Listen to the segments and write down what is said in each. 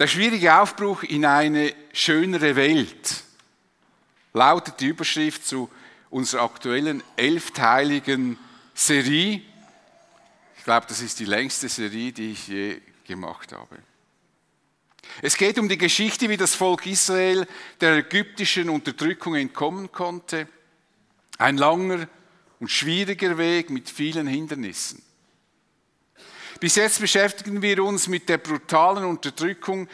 Der schwierige Aufbruch in eine schönere Welt lautet die Überschrift zu unserer aktuellen elfteiligen Serie. Ich glaube, das ist die längste Serie, die ich je gemacht habe. Es geht um die Geschichte, wie das Volk Israel der ägyptischen Unterdrückung entkommen konnte. Ein langer und schwieriger Weg mit vielen Hindernissen. Bis jetzt beschäftigen wir uns mit der brutalen Unterdrückung,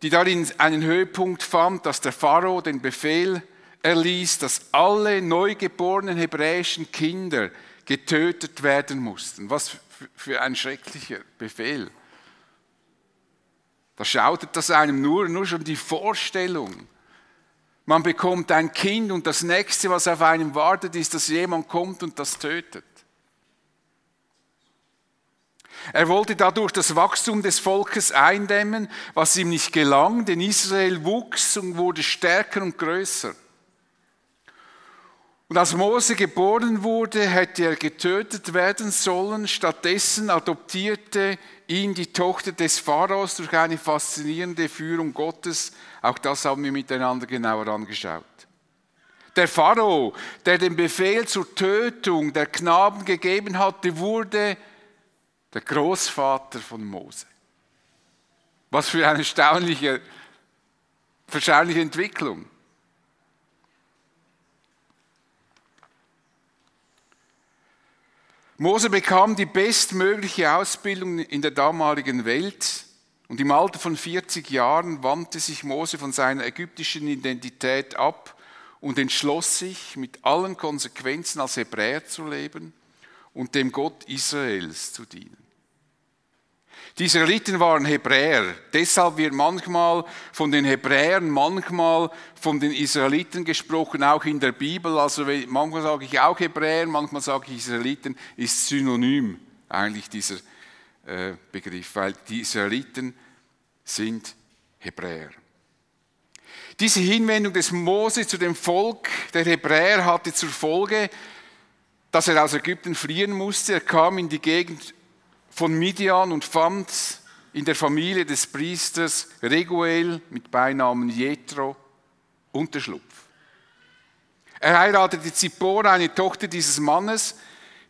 die darin einen Höhepunkt fand, dass der Pharao den Befehl erließ, dass alle neugeborenen hebräischen Kinder getötet werden mussten. Was für ein schrecklicher Befehl. Da schautet das einem nur, nur schon die Vorstellung. Man bekommt ein Kind und das nächste, was auf einem wartet, ist, dass jemand kommt und das tötet. Er wollte dadurch das Wachstum des Volkes eindämmen, was ihm nicht gelang, denn Israel wuchs und wurde stärker und größer. Und als Mose geboren wurde, hätte er getötet werden sollen. Stattdessen adoptierte ihn die Tochter des Pharaos durch eine faszinierende Führung Gottes. Auch das haben wir miteinander genauer angeschaut. Der Pharao, der den Befehl zur Tötung der Knaben gegeben hatte, wurde der Großvater von Mose. Was für eine erstaunliche, erstaunliche Entwicklung. Mose bekam die bestmögliche Ausbildung in der damaligen Welt und im Alter von 40 Jahren wandte sich Mose von seiner ägyptischen Identität ab und entschloss sich, mit allen Konsequenzen als Hebräer zu leben und dem Gott Israels zu dienen. Die Israeliten waren Hebräer. Deshalb wird manchmal von den Hebräern, manchmal von den Israeliten gesprochen, auch in der Bibel. Also manchmal sage ich auch Hebräer, manchmal sage ich Israeliten, ist synonym eigentlich dieser äh, Begriff, weil die Israeliten sind Hebräer. Diese Hinwendung des Mose zu dem Volk der Hebräer hatte zur Folge, dass er aus Ägypten fliehen musste. Er kam in die Gegend von Midian und fand in der Familie des Priesters Reguel mit Beinamen Jethro Unterschlupf. Er heiratete Zippora, eine Tochter dieses Mannes.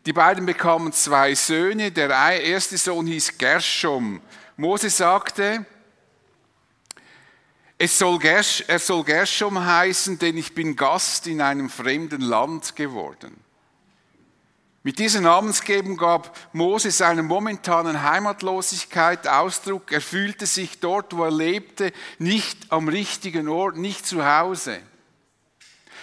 Die beiden bekamen zwei Söhne. Der erste Sohn hieß Gershom. Mose sagte, es soll Gersh, er soll Gershom heißen, denn ich bin Gast in einem fremden Land geworden. Mit dieser Namensgebung gab Mose seiner momentanen Heimatlosigkeit Ausdruck. Er fühlte sich dort, wo er lebte, nicht am richtigen Ort, nicht zu Hause.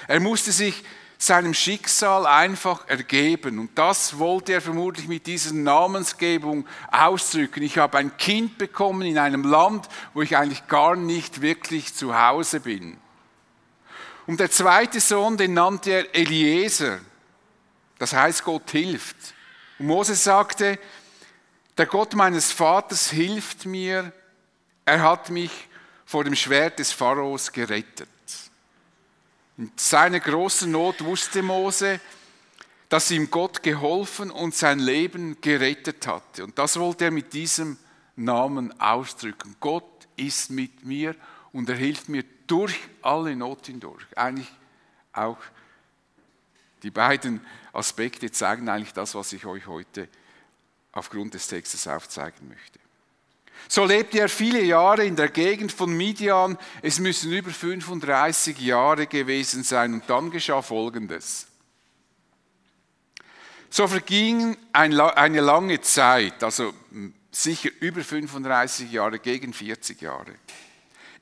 Er musste sich seinem Schicksal einfach ergeben. Und das wollte er vermutlich mit dieser Namensgebung ausdrücken. Ich habe ein Kind bekommen in einem Land, wo ich eigentlich gar nicht wirklich zu Hause bin. Und der zweite Sohn, den nannte er Eliezer. Das heißt, Gott hilft. Und Moses sagte, der Gott meines Vaters hilft mir, er hat mich vor dem Schwert des Pharaos gerettet. In seiner großen Not wusste Mose, dass ihm Gott geholfen und sein Leben gerettet hatte. Und das wollte er mit diesem Namen ausdrücken. Gott ist mit mir und er hilft mir durch alle Not hindurch. Eigentlich auch die beiden Aspekte zeigen eigentlich das, was ich euch heute aufgrund des Textes aufzeigen möchte. So lebte er viele Jahre in der Gegend von Midian. Es müssen über 35 Jahre gewesen sein. Und dann geschah Folgendes. So verging eine lange Zeit, also sicher über 35 Jahre, gegen 40 Jahre.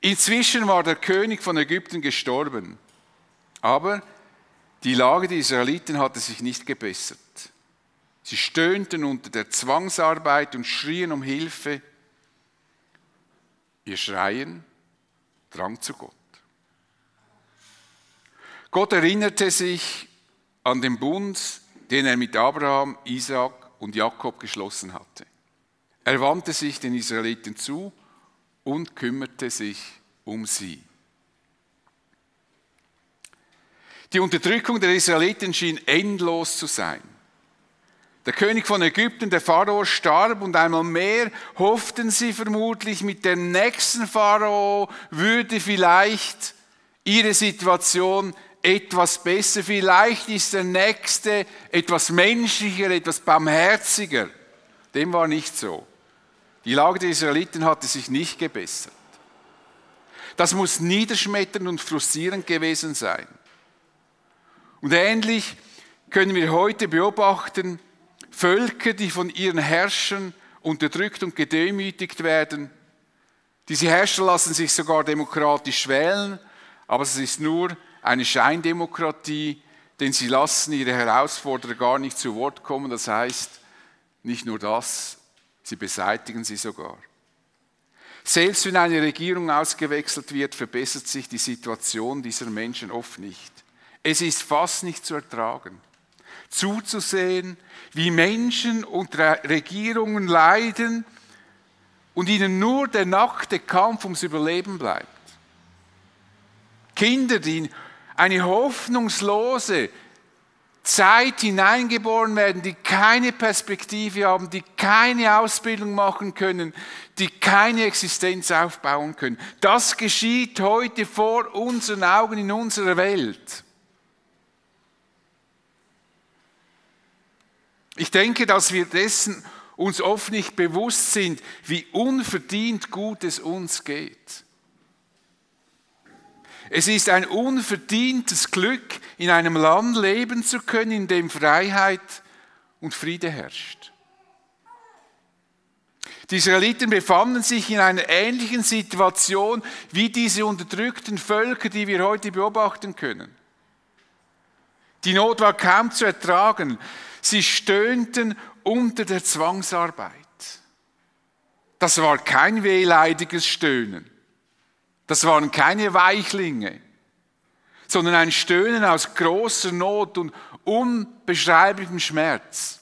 Inzwischen war der König von Ägypten gestorben. Aber die Lage der Israeliten hatte sich nicht gebessert. Sie stöhnten unter der Zwangsarbeit und schrien um Hilfe. Ihr Schreien drang zu Gott. Gott erinnerte sich an den Bund, den er mit Abraham, Isaac und Jakob geschlossen hatte. Er wandte sich den Israeliten zu und kümmerte sich um sie. Die Unterdrückung der Israeliten schien endlos zu sein. Der König von Ägypten, der Pharao, starb und einmal mehr hofften sie vermutlich, mit dem nächsten Pharao würde vielleicht ihre Situation etwas besser. Vielleicht ist der nächste etwas menschlicher, etwas barmherziger. Dem war nicht so. Die Lage der Israeliten hatte sich nicht gebessert. Das muss niederschmetternd und frustrierend gewesen sein. Und ähnlich können wir heute beobachten, Völker, die von ihren Herrschern unterdrückt und gedemütigt werden. Diese Herrscher lassen sich sogar demokratisch wählen, aber es ist nur eine Scheindemokratie, denn sie lassen ihre Herausforderer gar nicht zu Wort kommen. Das heißt, nicht nur das, sie beseitigen sie sogar. Selbst wenn eine Regierung ausgewechselt wird, verbessert sich die Situation dieser Menschen oft nicht. Es ist fast nicht zu ertragen zuzusehen, wie Menschen und Regierungen leiden und ihnen nur der nackte Kampf ums Überleben bleibt. Kinder, die in eine hoffnungslose Zeit hineingeboren werden, die keine Perspektive haben, die keine Ausbildung machen können, die keine Existenz aufbauen können. Das geschieht heute vor unseren Augen in unserer Welt. Ich denke, dass wir dessen uns oft nicht bewusst sind, wie unverdient gut es uns geht. Es ist ein unverdientes Glück, in einem Land leben zu können, in dem Freiheit und Friede herrscht. Die Israeliten befanden sich in einer ähnlichen Situation wie diese unterdrückten Völker, die wir heute beobachten können. Die Not war kaum zu ertragen. Sie stöhnten unter der Zwangsarbeit. Das war kein wehleidiges Stöhnen. Das waren keine Weichlinge, sondern ein Stöhnen aus großer Not und unbeschreiblichem Schmerz.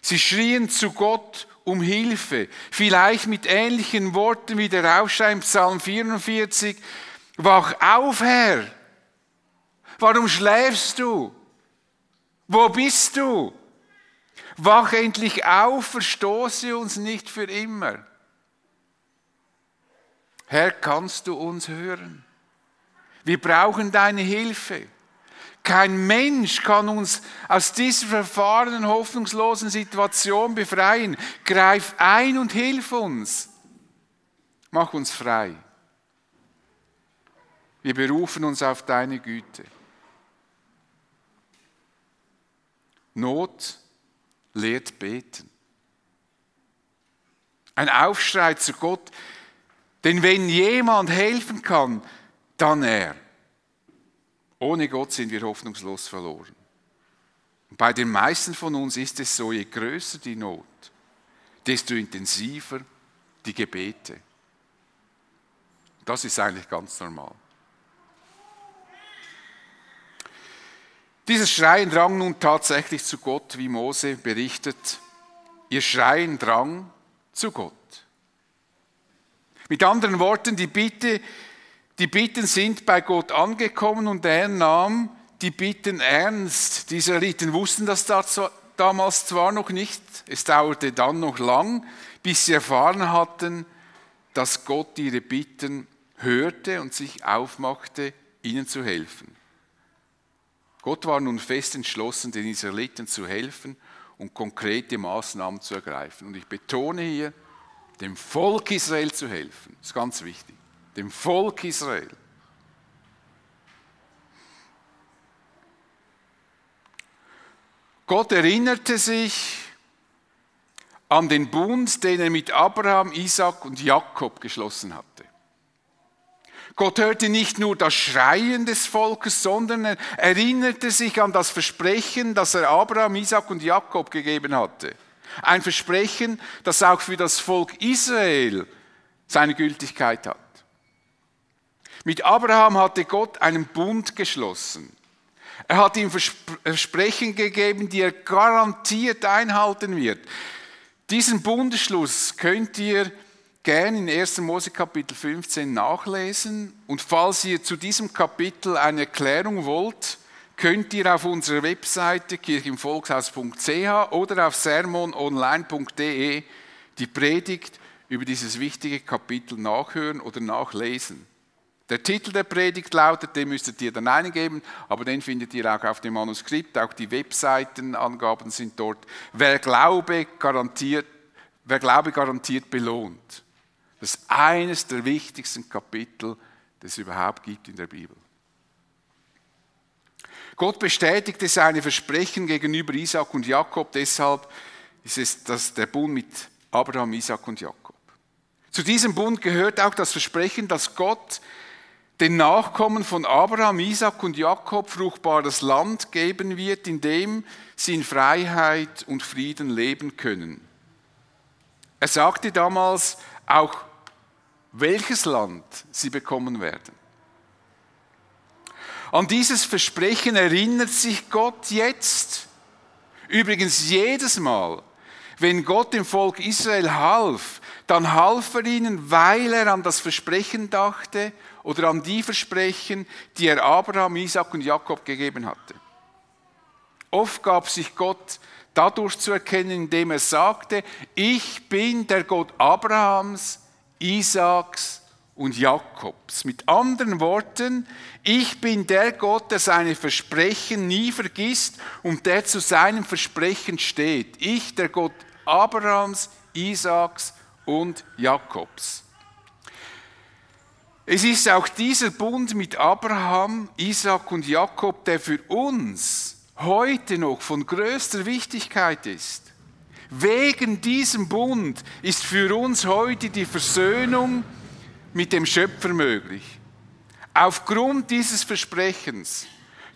Sie schrien zu Gott um Hilfe, vielleicht mit ähnlichen Worten wie der Aufschrei im Psalm 44. Wach auf, Herr! Warum schläfst du? Wo bist du? Wach endlich auf, verstoße uns nicht für immer. Herr, kannst du uns hören? Wir brauchen deine Hilfe. Kein Mensch kann uns aus dieser verfahrenen, hoffnungslosen Situation befreien. Greif ein und hilf uns. Mach uns frei. Wir berufen uns auf deine Güte. Not lehrt beten. Ein Aufschrei zu Gott, denn wenn jemand helfen kann, dann er. Ohne Gott sind wir hoffnungslos verloren. Und bei den meisten von uns ist es so, je größer die Not, desto intensiver die Gebete. Das ist eigentlich ganz normal. Dieses Schreien drang nun tatsächlich zu Gott, wie Mose berichtet. Ihr Schreien drang zu Gott. Mit anderen Worten, die, Bitte, die Bitten sind bei Gott angekommen und er nahm die Bitten ernst. Die Israeliten wussten das damals zwar noch nicht, es dauerte dann noch lang, bis sie erfahren hatten, dass Gott ihre Bitten hörte und sich aufmachte, ihnen zu helfen. Gott war nun fest entschlossen, den Israeliten zu helfen und konkrete Maßnahmen zu ergreifen. Und ich betone hier, dem Volk Israel zu helfen. Das ist ganz wichtig. Dem Volk Israel. Gott erinnerte sich an den Bund, den er mit Abraham, Isaac und Jakob geschlossen hatte. Gott hörte nicht nur das Schreien des Volkes, sondern er erinnerte sich an das Versprechen, das er Abraham, Isaac und Jakob gegeben hatte. Ein Versprechen, das auch für das Volk Israel seine Gültigkeit hat. Mit Abraham hatte Gott einen Bund geschlossen. Er hat ihm Versprechen gegeben, die er garantiert einhalten wird. Diesen Bundesschluss könnt ihr gerne in 1. Mose Kapitel 15 nachlesen. Und falls ihr zu diesem Kapitel eine Erklärung wollt, könnt ihr auf unserer Webseite kirchenvolkshaus.ch oder auf sermononline.de die Predigt über dieses wichtige Kapitel nachhören oder nachlesen. Der Titel der Predigt lautet, den müsstet ihr dann eingeben, aber den findet ihr auch auf dem Manuskript, auch die Webseitenangaben sind dort. Wer Glaube garantiert, wer Glaube garantiert belohnt. Das ist eines der wichtigsten Kapitel, das es überhaupt gibt in der Bibel. Gott bestätigte seine Versprechen gegenüber Isaac und Jakob, deshalb ist es das, der Bund mit Abraham, Isaac und Jakob. Zu diesem Bund gehört auch das Versprechen, dass Gott den Nachkommen von Abraham, Isaac und Jakob fruchtbares Land geben wird, in dem sie in Freiheit und Frieden leben können. Er sagte damals auch, welches Land sie bekommen werden. An dieses Versprechen erinnert sich Gott jetzt. Übrigens jedes Mal, wenn Gott dem Volk Israel half, dann half er ihnen, weil er an das Versprechen dachte oder an die Versprechen, die er Abraham, Isaac und Jakob gegeben hatte. Oft gab sich Gott dadurch zu erkennen, indem er sagte, ich bin der Gott Abrahams, Isaaks und Jakobs. Mit anderen Worten, ich bin der Gott, der seine Versprechen nie vergisst und der zu seinem Versprechen steht. Ich, der Gott Abrahams, Isaaks und Jakobs. Es ist auch dieser Bund mit Abraham, Isaac und Jakob, der für uns heute noch von größter Wichtigkeit ist. Wegen diesem Bund ist für uns heute die Versöhnung mit dem Schöpfer möglich. Aufgrund dieses Versprechens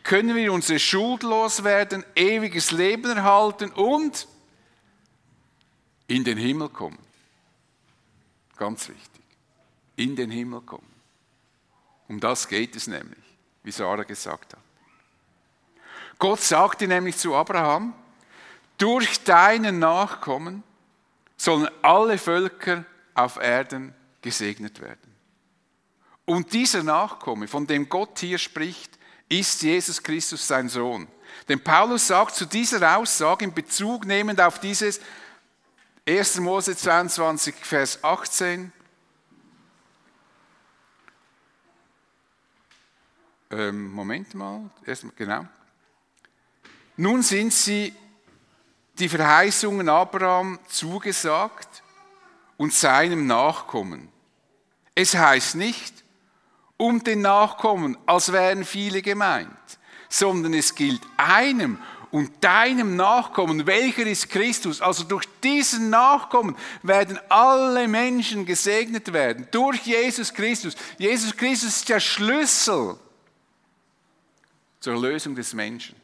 können wir unsere Schuld loswerden, ewiges Leben erhalten und in den Himmel kommen. Ganz wichtig. In den Himmel kommen. Um das geht es nämlich, wie Sarah gesagt hat. Gott sagte nämlich zu Abraham, durch deinen Nachkommen sollen alle Völker auf Erden gesegnet werden. Und dieser Nachkomme, von dem Gott hier spricht, ist Jesus Christus sein Sohn. Denn Paulus sagt zu dieser Aussage in Bezug nehmend auf dieses 1. Mose 22, Vers 18, Ähm, Moment mal, erstmal, genau. Nun sind sie die Verheißungen Abraham zugesagt und seinem Nachkommen. Es heißt nicht, um den Nachkommen, als wären viele gemeint, sondern es gilt einem und deinem Nachkommen, welcher ist Christus. Also durch diesen Nachkommen werden alle Menschen gesegnet werden, durch Jesus Christus. Jesus Christus ist der Schlüssel zur Erlösung des Menschen.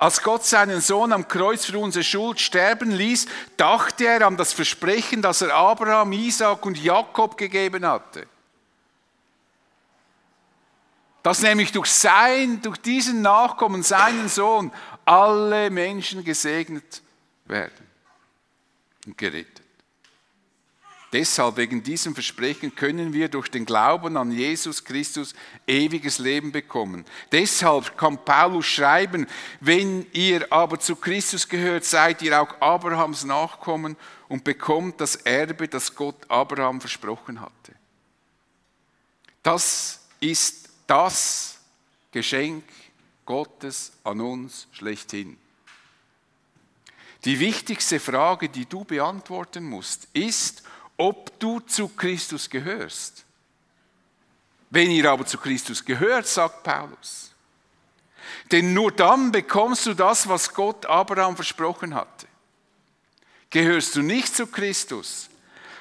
Als Gott seinen Sohn am Kreuz für unsere Schuld sterben ließ, dachte er an das Versprechen, das er Abraham, Isaac und Jakob gegeben hatte. Dass nämlich durch sein, durch diesen Nachkommen, seinen Sohn, alle Menschen gesegnet werden und gerettet. Deshalb, wegen diesem Versprechen, können wir durch den Glauben an Jesus Christus ewiges Leben bekommen. Deshalb kann Paulus schreiben, wenn ihr aber zu Christus gehört, seid ihr auch Abrahams Nachkommen und bekommt das Erbe, das Gott Abraham versprochen hatte. Das ist das Geschenk Gottes an uns schlechthin. Die wichtigste Frage, die du beantworten musst, ist, ob du zu Christus gehörst. Wenn ihr aber zu Christus gehört, sagt Paulus, denn nur dann bekommst du das, was Gott Abraham versprochen hatte. Gehörst du nicht zu Christus,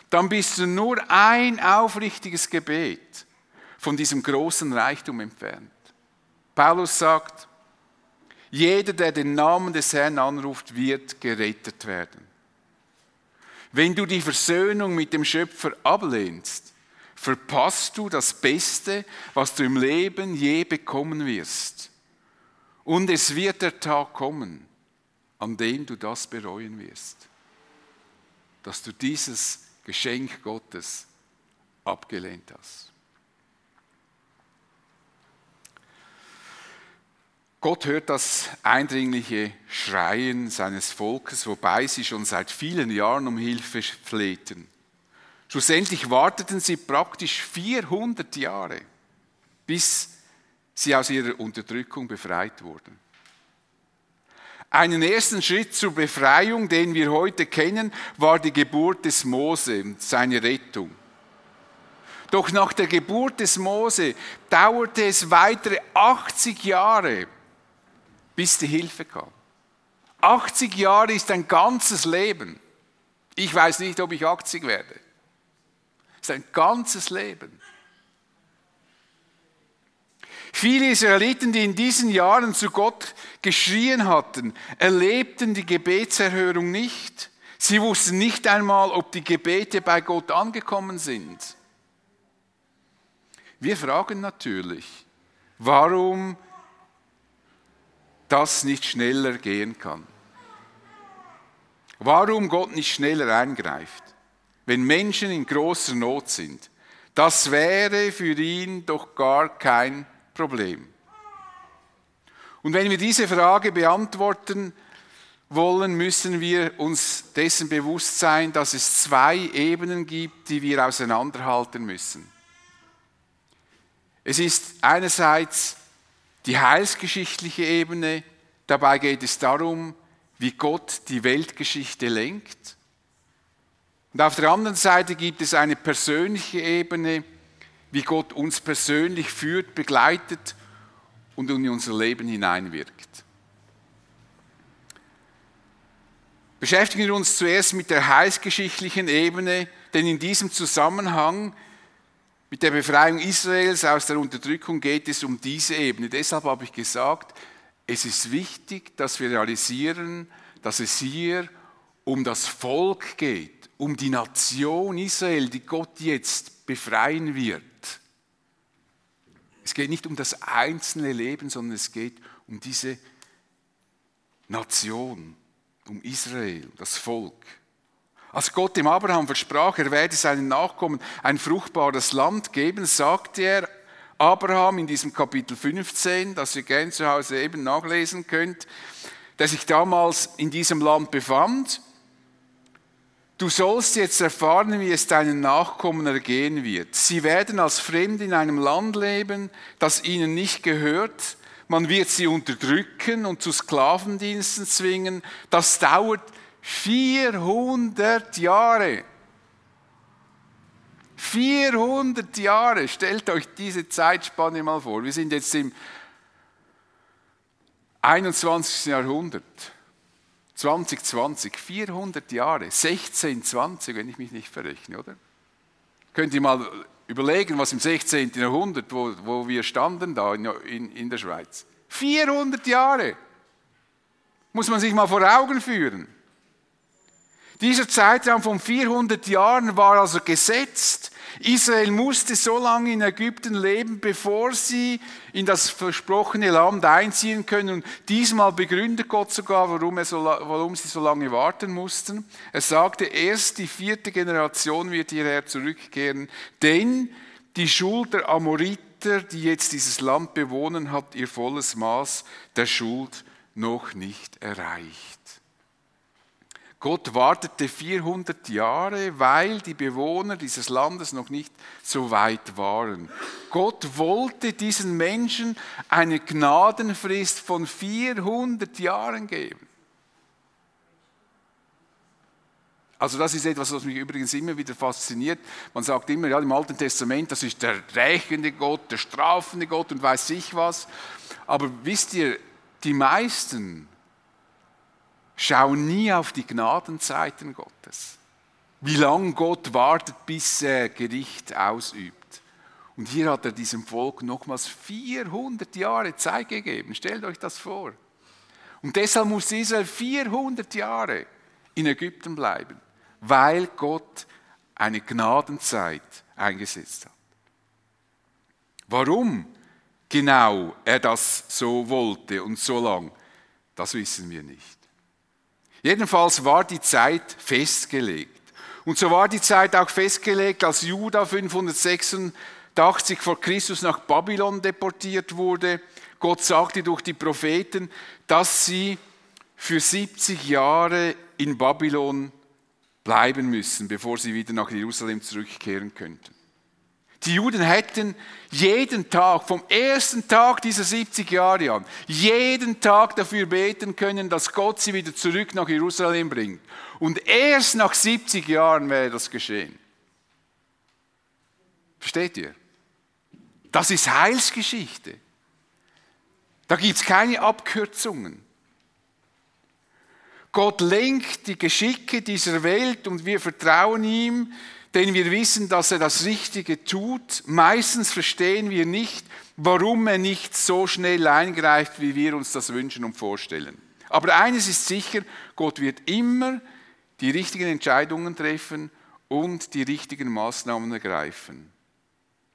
dann bist du nur ein aufrichtiges Gebet von diesem großen Reichtum entfernt. Paulus sagt, jeder, der den Namen des Herrn anruft, wird gerettet werden. Wenn du die Versöhnung mit dem Schöpfer ablehnst, verpasst du das Beste, was du im Leben je bekommen wirst. Und es wird der Tag kommen, an dem du das bereuen wirst, dass du dieses Geschenk Gottes abgelehnt hast. Gott hört das eindringliche Schreien seines Volkes, wobei sie schon seit vielen Jahren um Hilfe flehten. Schlussendlich warteten sie praktisch 400 Jahre, bis sie aus ihrer Unterdrückung befreit wurden. Einen ersten Schritt zur Befreiung, den wir heute kennen, war die Geburt des Mose und seine Rettung. Doch nach der Geburt des Mose dauerte es weitere 80 Jahre, bis die Hilfe kam. 80 Jahre ist ein ganzes Leben. Ich weiß nicht, ob ich 80 werde. Es ist ein ganzes Leben. Viele Israeliten, die in diesen Jahren zu Gott geschrien hatten, erlebten die Gebetserhörung nicht. Sie wussten nicht einmal, ob die Gebete bei Gott angekommen sind. Wir fragen natürlich, warum das nicht schneller gehen kann. Warum Gott nicht schneller eingreift, wenn Menschen in großer Not sind. Das wäre für ihn doch gar kein Problem. Und wenn wir diese Frage beantworten wollen, müssen wir uns dessen bewusst sein, dass es zwei Ebenen gibt, die wir auseinanderhalten müssen. Es ist einerseits die heilsgeschichtliche Ebene. Dabei geht es darum, wie Gott die Weltgeschichte lenkt. Und auf der anderen Seite gibt es eine persönliche Ebene, wie Gott uns persönlich führt, begleitet und in unser Leben hineinwirkt. Beschäftigen wir uns zuerst mit der heilsgeschichtlichen Ebene, denn in diesem Zusammenhang mit der Befreiung Israels aus der Unterdrückung geht es um diese Ebene. Deshalb habe ich gesagt, es ist wichtig, dass wir realisieren, dass es hier um das Volk geht, um die Nation Israel, die Gott jetzt befreien wird. Es geht nicht um das einzelne Leben, sondern es geht um diese Nation, um Israel, das Volk. Als Gott dem Abraham versprach, er werde seinen Nachkommen ein fruchtbares Land geben, sagte er Abraham in diesem Kapitel 15, das ihr gerne zu Hause eben nachlesen könnt, der sich damals in diesem Land befand. Du sollst jetzt erfahren, wie es deinen Nachkommen ergehen wird. Sie werden als Fremde in einem Land leben, das ihnen nicht gehört. Man wird sie unterdrücken und zu Sklavendiensten zwingen. Das dauert 400 Jahre. 400 Jahre, stellt euch diese Zeitspanne mal vor. Wir sind jetzt im 21. Jahrhundert. 2020, 400 Jahre, 1620, wenn ich mich nicht verrechne, oder? Könnt ihr mal überlegen, was im 16. Jahrhundert, wo, wo wir standen da in, in, in der Schweiz. 400 Jahre. Muss man sich mal vor Augen führen. Dieser Zeitraum von 400 Jahren war also gesetzt. Israel musste so lange in Ägypten leben, bevor sie in das versprochene Land einziehen können. Und diesmal begründet Gott sogar, warum, so, warum sie so lange warten mussten. Er sagte, erst die vierte Generation wird hierher zurückkehren, denn die Schuld der Amoriter, die jetzt dieses Land bewohnen, hat ihr volles Maß der Schuld noch nicht erreicht. Gott wartete 400 Jahre, weil die Bewohner dieses Landes noch nicht so weit waren. Gott wollte diesen Menschen eine Gnadenfrist von 400 Jahren geben. Also das ist etwas, was mich übrigens immer wieder fasziniert. Man sagt immer, ja, im Alten Testament, das ist der rächende Gott, der strafende Gott und weiß ich was. Aber wisst ihr, die meisten Schau nie auf die Gnadenzeiten Gottes. Wie lange Gott wartet, bis er Gericht ausübt. Und hier hat er diesem Volk nochmals 400 Jahre Zeit gegeben. Stellt euch das vor. Und deshalb muss Israel 400 Jahre in Ägypten bleiben, weil Gott eine Gnadenzeit eingesetzt hat. Warum genau er das so wollte und so lang, das wissen wir nicht. Jedenfalls war die Zeit festgelegt. Und so war die Zeit auch festgelegt, als Juda 586 180 vor Christus nach Babylon deportiert wurde. Gott sagte durch die Propheten, dass sie für 70 Jahre in Babylon bleiben müssen, bevor sie wieder nach Jerusalem zurückkehren könnten. Die Juden hätten jeden Tag, vom ersten Tag dieser 70 Jahre an, jeden Tag dafür beten können, dass Gott sie wieder zurück nach Jerusalem bringt. Und erst nach 70 Jahren wäre das geschehen. Versteht ihr? Das ist Heilsgeschichte. Da gibt es keine Abkürzungen. Gott lenkt die Geschicke dieser Welt und wir vertrauen ihm, denn wir wissen, dass er das Richtige tut. Meistens verstehen wir nicht, warum er nicht so schnell eingreift, wie wir uns das wünschen und vorstellen. Aber eines ist sicher, Gott wird immer die richtigen Entscheidungen treffen und die richtigen Maßnahmen ergreifen.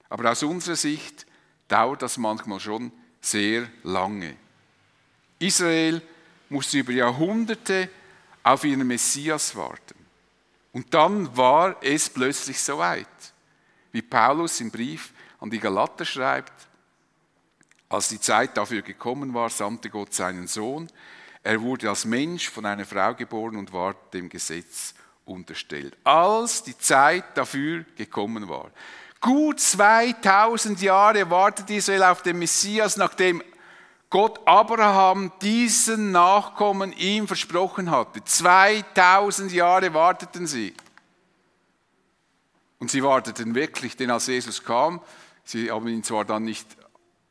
Aber aus unserer Sicht dauert das manchmal schon sehr lange. Israel musste über Jahrhunderte auf ihren Messias warten. Und dann war es plötzlich soweit. Wie Paulus im Brief an die Galater schreibt, als die Zeit dafür gekommen war, sandte Gott seinen Sohn. Er wurde als Mensch von einer Frau geboren und war dem Gesetz unterstellt. Als die Zeit dafür gekommen war. Gut 2000 Jahre wartet Israel auf den Messias, nachdem Gott Abraham diesen Nachkommen ihm versprochen hatte. 2000 Jahre warteten sie. Und sie warteten wirklich, denn als Jesus kam, sie haben ihn zwar dann nicht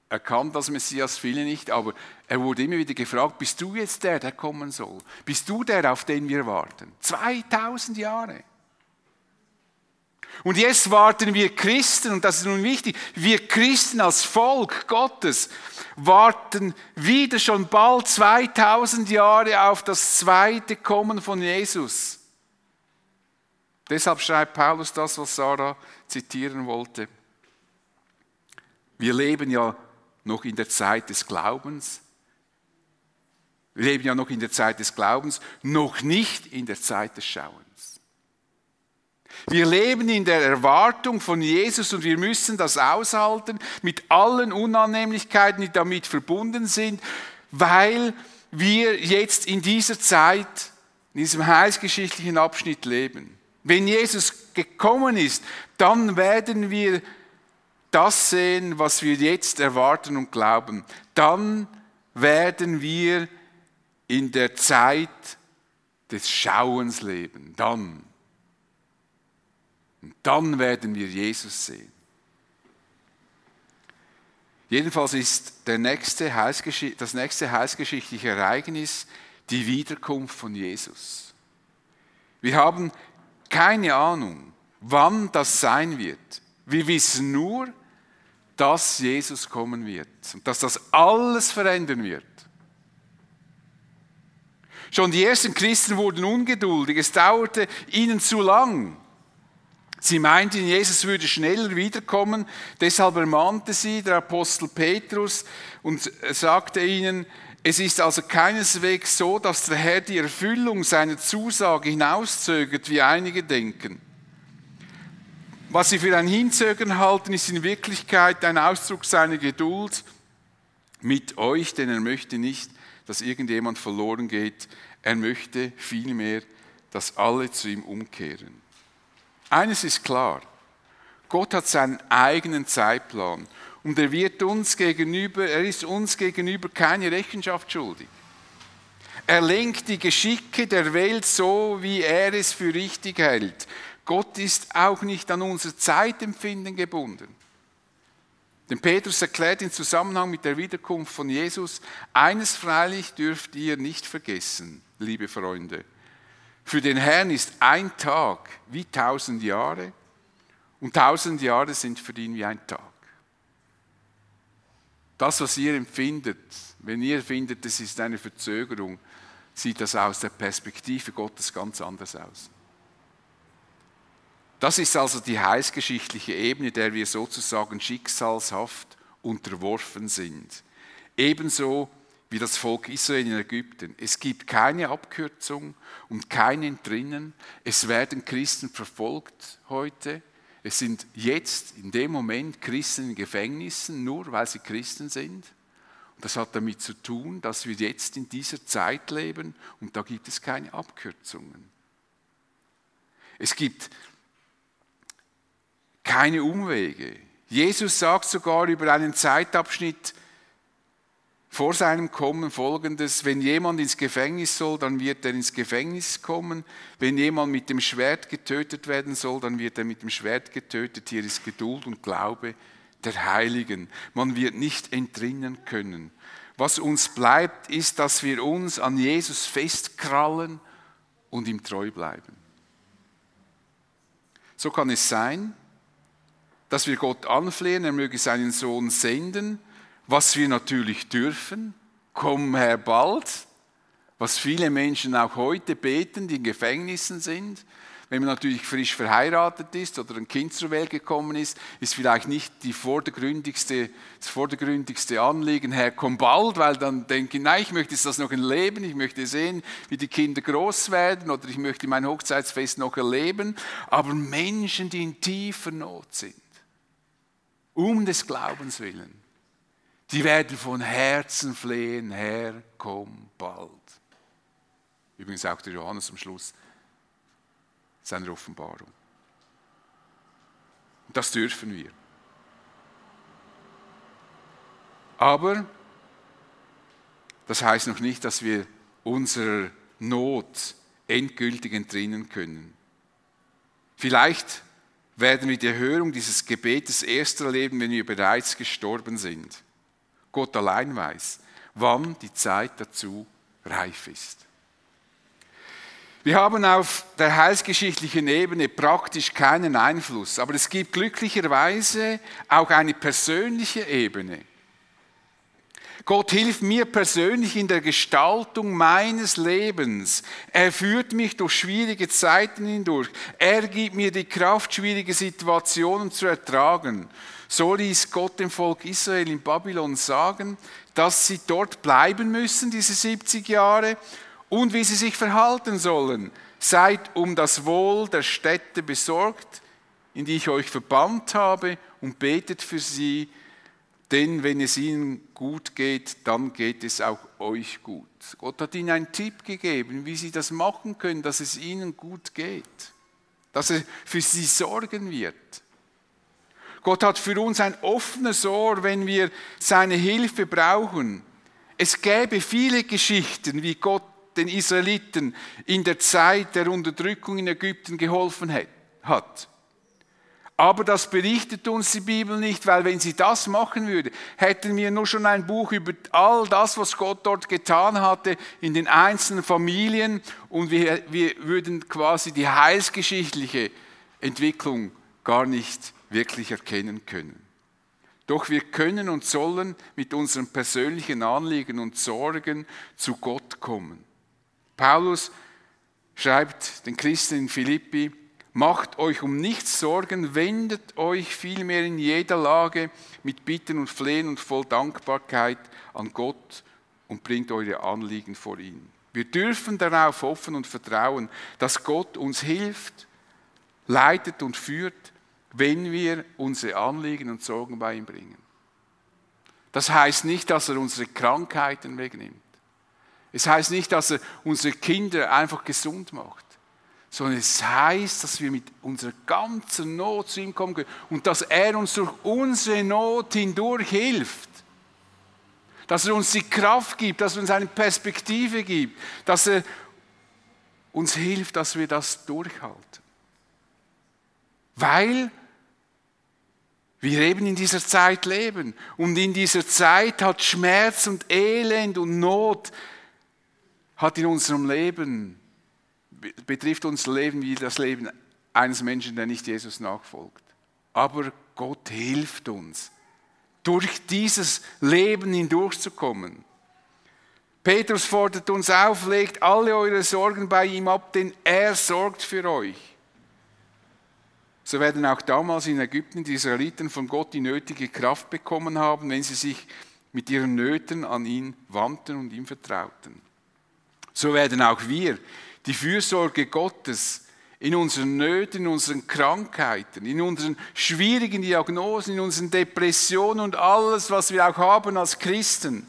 erkannt als Messias, viele nicht, aber er wurde immer wieder gefragt, bist du jetzt der, der kommen soll? Bist du der, auf den wir warten? 2000 Jahre. Und jetzt warten wir Christen, und das ist nun wichtig, wir Christen als Volk Gottes warten wieder schon bald 2000 Jahre auf das zweite Kommen von Jesus. Deshalb schreibt Paulus das, was Sarah zitieren wollte. Wir leben ja noch in der Zeit des Glaubens. Wir leben ja noch in der Zeit des Glaubens, noch nicht in der Zeit des Schauens. Wir leben in der Erwartung von Jesus und wir müssen das aushalten mit allen Unannehmlichkeiten, die damit verbunden sind, weil wir jetzt in dieser Zeit, in diesem heilsgeschichtlichen Abschnitt leben. Wenn Jesus gekommen ist, dann werden wir das sehen, was wir jetzt erwarten und glauben. Dann werden wir in der Zeit des Schauens leben. Dann. Und dann werden wir Jesus sehen. Jedenfalls ist nächste das nächste heilsgeschichtliche Ereignis die Wiederkunft von Jesus. Wir haben keine Ahnung, wann das sein wird. Wir wissen nur, dass Jesus kommen wird und dass das alles verändern wird. Schon die ersten Christen wurden ungeduldig, es dauerte ihnen zu lang. Sie meinten, Jesus würde schneller wiederkommen, deshalb ermahnte sie der Apostel Petrus und sagte ihnen, es ist also keineswegs so, dass der Herr die Erfüllung seiner Zusage hinauszögert, wie einige denken. Was sie für ein Hinzögern halten, ist in Wirklichkeit ein Ausdruck seiner Geduld mit euch, denn er möchte nicht, dass irgendjemand verloren geht. Er möchte vielmehr, dass alle zu ihm umkehren. Eines ist klar, Gott hat seinen eigenen Zeitplan und er wird uns gegenüber, er ist uns gegenüber keine Rechenschaft schuldig. Er lenkt die Geschicke der Welt so, wie er es für richtig hält. Gott ist auch nicht an unser Zeitempfinden gebunden. Denn Petrus erklärt im Zusammenhang mit der Wiederkunft von Jesus, eines freilich dürft ihr nicht vergessen, liebe Freunde. Für den Herrn ist ein Tag wie tausend Jahre und tausend Jahre sind für ihn wie ein Tag. Das, was ihr empfindet, wenn ihr findet, es ist eine Verzögerung, sieht das aus der Perspektive Gottes ganz anders aus. Das ist also die heilsgeschichtliche Ebene, der wir sozusagen schicksalshaft unterworfen sind. Ebenso wie das Volk Israel in Ägypten. Es gibt keine Abkürzung und kein Entrinnen. Es werden Christen verfolgt heute. Es sind jetzt in dem Moment Christen in Gefängnissen, nur weil sie Christen sind. Und das hat damit zu tun, dass wir jetzt in dieser Zeit leben und da gibt es keine Abkürzungen. Es gibt keine Umwege. Jesus sagt sogar über einen Zeitabschnitt vor seinem Kommen folgendes, wenn jemand ins Gefängnis soll, dann wird er ins Gefängnis kommen, wenn jemand mit dem Schwert getötet werden soll, dann wird er mit dem Schwert getötet. Hier ist Geduld und Glaube der Heiligen. Man wird nicht entrinnen können. Was uns bleibt, ist, dass wir uns an Jesus festkrallen und ihm treu bleiben. So kann es sein, dass wir Gott anflehen, er möge seinen Sohn senden, was wir natürlich dürfen. Komm Herr bald, was viele Menschen auch heute beten, die in Gefängnissen sind. Wenn man natürlich frisch verheiratet ist oder ein Kind zur Welt gekommen ist, ist vielleicht nicht die vordergründigste, das vordergründigste Anliegen, Herr, komm bald, weil dann denke ich, nein, ich möchte das noch erleben, ich möchte sehen, wie die Kinder groß werden oder ich möchte mein Hochzeitsfest noch erleben. Aber Menschen, die in tiefer Not sind, um des Glaubens willen, die werden von Herzen flehen, Herr, komm bald. Übrigens auch der Johannes am Schluss seiner Offenbarung. Das dürfen wir. Aber das heißt noch nicht, dass wir unserer Not endgültig entrinnen können. Vielleicht werden wir die Erhörung dieses Gebetes erst erleben, wenn wir bereits gestorben sind. Gott allein weiß, wann die Zeit dazu reif ist. Wir haben auf der heilsgeschichtlichen Ebene praktisch keinen Einfluss, aber es gibt glücklicherweise auch eine persönliche Ebene. Gott hilft mir persönlich in der Gestaltung meines Lebens. Er führt mich durch schwierige Zeiten hindurch. Er gibt mir die Kraft, schwierige Situationen zu ertragen. So ließ Gott dem Volk Israel in Babylon sagen, dass sie dort bleiben müssen, diese 70 Jahre, und wie sie sich verhalten sollen. Seid um das Wohl der Städte besorgt, in die ich euch verbannt habe, und betet für sie, denn wenn es ihnen gut geht, dann geht es auch euch gut. Gott hat ihnen einen Tipp gegeben, wie sie das machen können, dass es ihnen gut geht, dass er für sie sorgen wird. Gott hat für uns ein offenes Ohr, wenn wir seine Hilfe brauchen. Es gäbe viele Geschichten, wie Gott den Israeliten in der Zeit der Unterdrückung in Ägypten geholfen hat. Aber das berichtet uns die Bibel nicht, weil wenn sie das machen würde, hätten wir nur schon ein Buch über all das, was Gott dort getan hatte in den einzelnen Familien und wir, wir würden quasi die heilsgeschichtliche Entwicklung gar nicht wirklich erkennen können. Doch wir können und sollen mit unseren persönlichen Anliegen und Sorgen zu Gott kommen. Paulus schreibt den Christen in Philippi, macht euch um nichts Sorgen, wendet euch vielmehr in jeder Lage mit Bitten und Flehen und voll Dankbarkeit an Gott und bringt eure Anliegen vor ihn. Wir dürfen darauf hoffen und vertrauen, dass Gott uns hilft, leitet und führt, wenn wir unsere Anliegen und Sorgen bei ihm bringen. Das heißt nicht, dass er unsere Krankheiten wegnimmt. Es heißt nicht, dass er unsere Kinder einfach gesund macht, sondern es heißt, dass wir mit unserer ganzen Not zu ihm kommen können und dass er uns durch unsere Not hindurch hilft. Dass er uns die Kraft gibt, dass er uns eine Perspektive gibt, dass er uns hilft, dass wir das durchhalten. Weil wir eben in dieser Zeit leben und in dieser Zeit hat Schmerz und Elend und Not hat in unserem Leben, betrifft unser Leben wie das Leben eines Menschen, der nicht Jesus nachfolgt. Aber Gott hilft uns, durch dieses Leben hindurchzukommen. Petrus fordert uns auf, legt alle eure Sorgen bei ihm ab, denn er sorgt für euch. So werden auch damals in Ägypten die Israeliten von Gott die nötige Kraft bekommen haben, wenn sie sich mit ihren Nöten an ihn wandten und ihm vertrauten so werden auch wir die Fürsorge Gottes in unseren Nöten, in unseren Krankheiten, in unseren schwierigen Diagnosen, in unseren Depressionen und alles, was wir auch haben als Christen.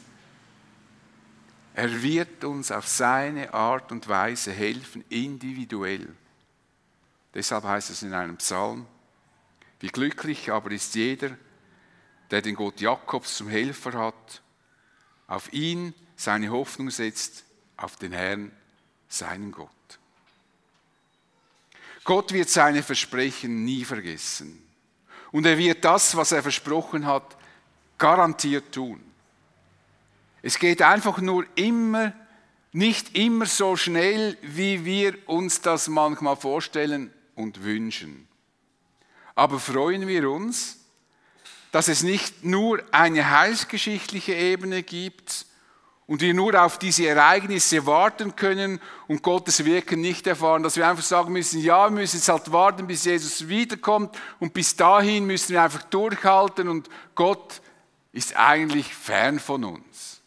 Er wird uns auf seine Art und Weise helfen, individuell. Deshalb heißt es in einem Psalm, wie glücklich aber ist jeder, der den Gott Jakobs zum Helfer hat, auf ihn seine Hoffnung setzt, auf den Herrn, seinen Gott. Gott wird seine Versprechen nie vergessen. Und er wird das, was er versprochen hat, garantiert tun. Es geht einfach nur immer, nicht immer so schnell, wie wir uns das manchmal vorstellen und wünschen. Aber freuen wir uns, dass es nicht nur eine heilsgeschichtliche Ebene gibt, und wir nur auf diese Ereignisse warten können und Gottes Wirken nicht erfahren, dass wir einfach sagen müssen, ja, wir müssen jetzt halt warten, bis Jesus wiederkommt und bis dahin müssen wir einfach durchhalten und Gott ist eigentlich fern von uns.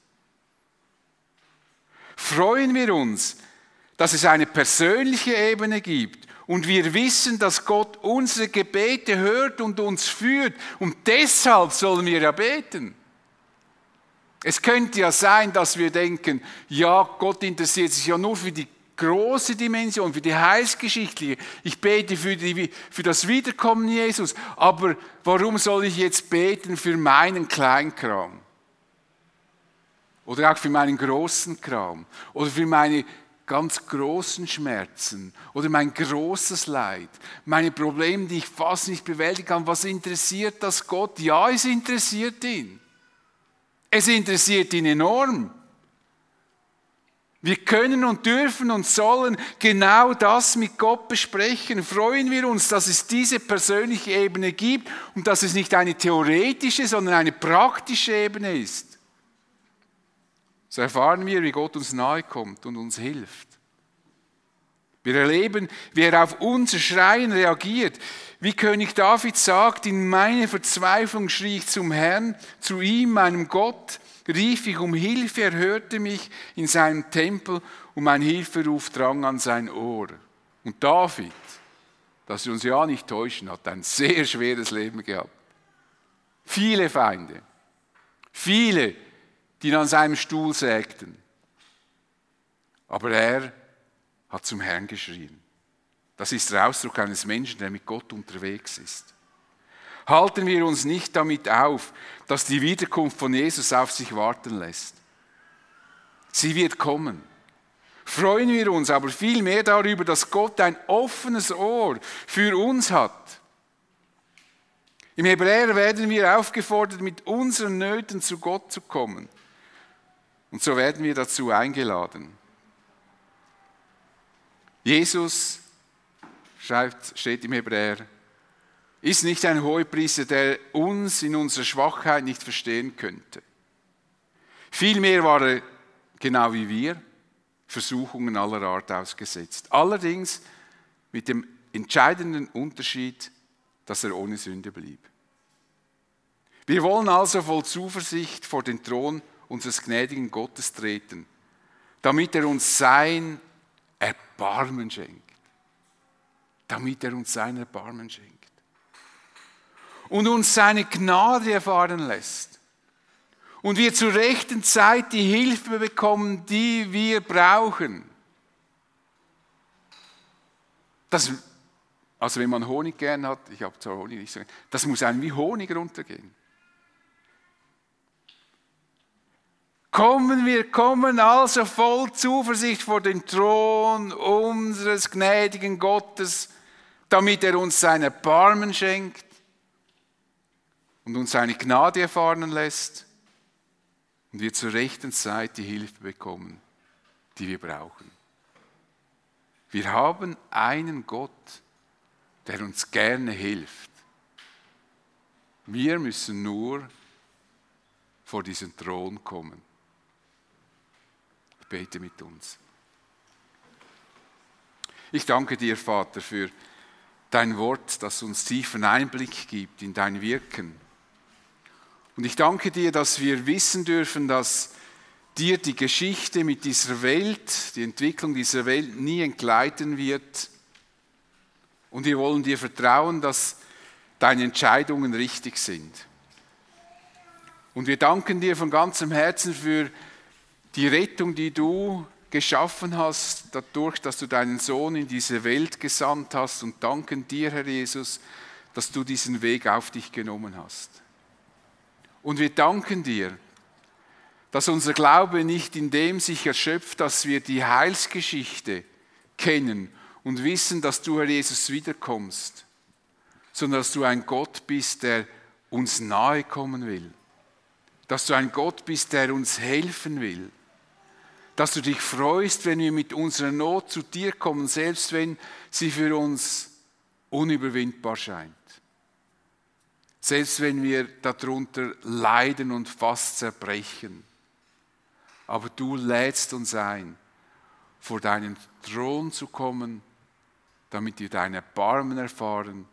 Freuen wir uns, dass es eine persönliche Ebene gibt und wir wissen, dass Gott unsere Gebete hört und uns führt und deshalb sollen wir ja beten. Es könnte ja sein, dass wir denken, ja, Gott interessiert sich ja nur für die große Dimension, für die heilsgeschichtliche. Ich bete für, die, für das Wiederkommen Jesus. Aber warum soll ich jetzt beten für meinen Kleinkram? Oder auch für meinen großen Kram? Oder für meine ganz großen Schmerzen oder mein großes Leid, meine Probleme, die ich fast nicht bewältigen kann. Was interessiert das Gott? Ja, es interessiert ihn. Es interessiert ihn enorm. Wir können und dürfen und sollen genau das mit Gott besprechen. Freuen wir uns, dass es diese persönliche Ebene gibt und dass es nicht eine theoretische, sondern eine praktische Ebene ist. So erfahren wir, wie Gott uns nahe kommt und uns hilft. Wir erleben, wie er auf unser Schreien reagiert. Wie König David sagt, in meine Verzweiflung schrie ich zum Herrn, zu ihm, meinem Gott, rief ich um Hilfe, er hörte mich in seinem Tempel und mein Hilferuf drang an sein Ohr. Und David, dass wir uns ja nicht täuschen, hat ein sehr schweres Leben gehabt. Viele Feinde, viele, die an seinem Stuhl sägten. Aber er hat zum Herrn geschrien. Das ist der Ausdruck eines Menschen, der mit Gott unterwegs ist. Halten wir uns nicht damit auf, dass die Wiederkunft von Jesus auf sich warten lässt. Sie wird kommen. Freuen wir uns aber viel mehr darüber, dass Gott ein offenes Ohr für uns hat. Im Hebräer werden wir aufgefordert, mit unseren Nöten zu Gott zu kommen. Und so werden wir dazu eingeladen. Jesus, schreibt, steht im Hebräer, ist nicht ein Hohepriester, der uns in unserer Schwachheit nicht verstehen könnte. Vielmehr war er, genau wie wir, Versuchungen aller Art ausgesetzt. Allerdings mit dem entscheidenden Unterschied, dass er ohne Sünde blieb. Wir wollen also voll Zuversicht vor den Thron unseres gnädigen Gottes treten, damit er uns sein Erbarmen schenkt. Damit er uns sein Erbarmen schenkt. Und uns seine Gnade erfahren lässt. Und wir zur rechten Zeit die Hilfe bekommen, die wir brauchen. Das, also wenn man Honig gern hat, ich habe zwar Honig nicht so das muss einem wie Honig runtergehen. Kommen wir, kommen also voll Zuversicht vor den Thron unseres gnädigen Gottes, damit er uns sein Erbarmen schenkt und uns seine Gnade erfahren lässt und wir zur rechten Zeit die Hilfe bekommen, die wir brauchen. Wir haben einen Gott, der uns gerne hilft. Wir müssen nur vor diesen Thron kommen bete mit uns. Ich danke dir, Vater, für dein Wort, das uns tiefen Einblick gibt in dein Wirken. Und ich danke dir, dass wir wissen dürfen, dass dir die Geschichte mit dieser Welt, die Entwicklung dieser Welt nie entgleiten wird, Und wir wollen dir vertrauen, dass deine Entscheidungen richtig sind. Und wir danken dir von ganzem Herzen für die Rettung, die du geschaffen hast, dadurch, dass du deinen Sohn in diese Welt gesandt hast und danken dir, Herr Jesus, dass du diesen Weg auf dich genommen hast. Und wir danken dir, dass unser Glaube nicht in dem sich erschöpft, dass wir die Heilsgeschichte kennen und wissen, dass du, Herr Jesus, wiederkommst, sondern dass du ein Gott bist, der uns nahe kommen will, dass du ein Gott bist, der uns helfen will, dass du dich freust, wenn wir mit unserer Not zu dir kommen, selbst wenn sie für uns unüberwindbar scheint. Selbst wenn wir darunter leiden und fast zerbrechen. Aber du lädst uns ein, vor deinen Thron zu kommen, damit wir deine Barmen erfahren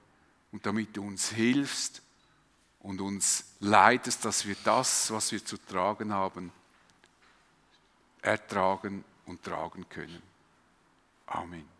und damit du uns hilfst und uns leitest, dass wir das, was wir zu tragen haben, ertragen und tragen können. Amen.